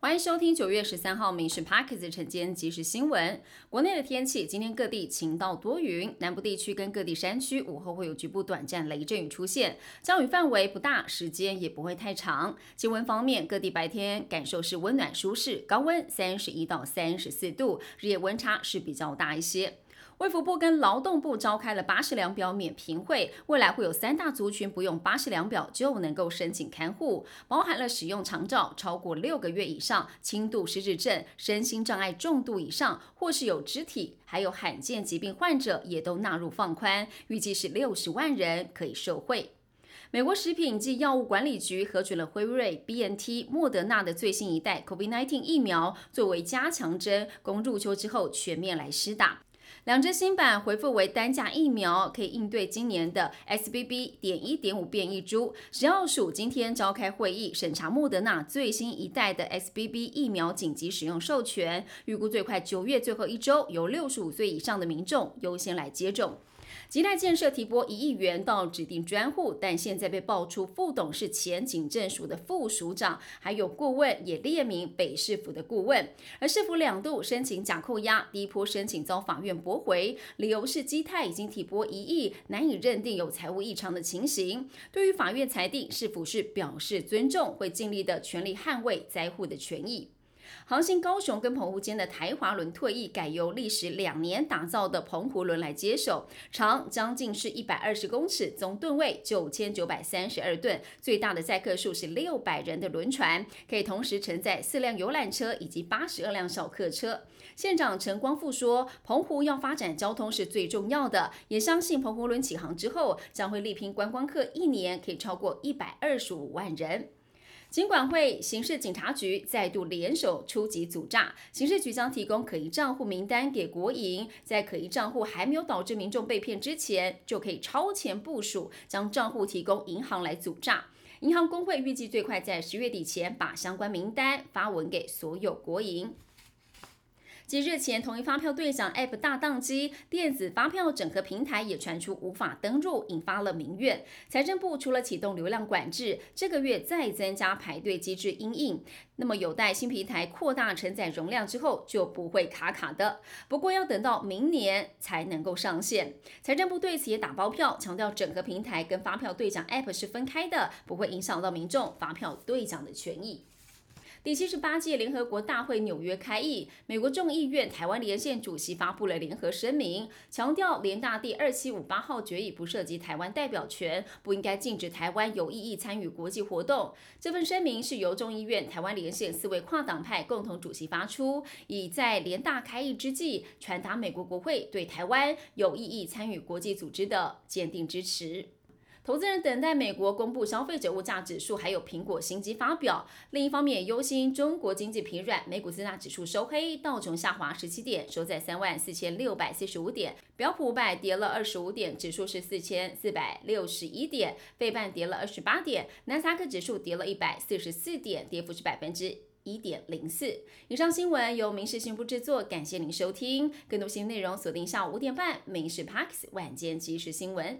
欢迎收听九月十三号《民事 Parkes》晨间即时新闻。国内的天气，今天各地晴到多云，南部地区跟各地山区午后会有局部短暂雷阵雨出现，降雨范围不大，时间也不会太长。气温方面，各地白天感受是温暖舒适，高温三十一到三十四度，日夜温差是比较大一些。卫福部跟劳动部召开了八十两表免评会，未来会有三大族群不用八十两表就能够申请看护，包含了使用长照超过六个月以上、轻度失智症、身心障碍重度以上，或是有肢体还有罕见疾病患者，也都纳入放宽，预计是六十万人可以受惠。美国食品及药物管理局核准了辉瑞、BNT、莫德纳的最新一代 COVID-19 疫苗，作为加强针，供入秋之后全面来施打。两支新版回复为单价疫苗，可以应对今年的 SBB. 点一点五变异株。食药署今天召开会议，审查莫德纳最新一代的 SBB 疫苗紧急使用授权，预估最快九月最后一周，由六十五岁以上的民众优先来接种。吉泰建设提拨一亿元到指定专户，但现在被爆出副董事前警政署的副署长还有顾问也列名北市府的顾问，而市府两度申请假扣押，第一波申请遭法院驳回，理由是基泰已经提拨一亿，难以认定有财务异常的情形。对于法院裁定，市府是表示尊重，会尽力的全力捍卫灾户的权益。航行高雄跟澎湖间的台华轮退役，改由历时两年打造的澎湖轮来接手，长将近是一百二十公尺，总吨位九千九百三十二吨，最大的载客数是六百人的轮船，可以同时承载四辆游览车以及八十二辆小客车。县长陈光复说，澎湖要发展交通是最重要的，也相信澎湖轮起航之后，将会力拼观光客一年可以超过一百二十五万人。尽管会、刑事警察局再度联手出击阻诈。刑事局将提供可疑账户名单给国营，在可疑账户还没有导致民众被骗之前，就可以超前部署，将账户提供银行来阻诈。银行工会预计最快在十月底前把相关名单发文给所有国营。即日前同一发票兑奖 App 大宕机，电子发票整合平台也传出无法登入，引发了民怨。财政部除了启动流量管制，这个月再增加排队机制应应。那么有待新平台扩大承载容量之后，就不会卡卡的。不过要等到明年才能够上线。财政部对此也打包票，强调整合平台跟发票兑奖 App 是分开的，不会影响到民众发票兑奖的权益。第七十八届联合国大会纽约开议，美国众议院台湾连线主席发布了联合声明，强调联大第二七五八号决议不涉及台湾代表权，不应该禁止台湾有意义参与国际活动。这份声明是由众议院台湾连线四位跨党派共同主席发出，以在联大开议之际，传达美国国会对台湾有意义参与国际组织的坚定支持。投资人等待美国公布消费者物价指数，还有苹果新机发表。另一方面，忧心中国经济疲软，美股四大指数收黑，道琼下滑十七点，收在三万四千六百四十五点；标普五百跌了二十五点，指数是四千四百六十一点；费半跌了二十八点，纳斯达克指数跌了一百四十四点，跌幅是百分之一点零四。以上新闻由民事新闻制作，感谢您收听。更多新闻内容锁定下午五点半《民事 Parks 晚间即时新闻》。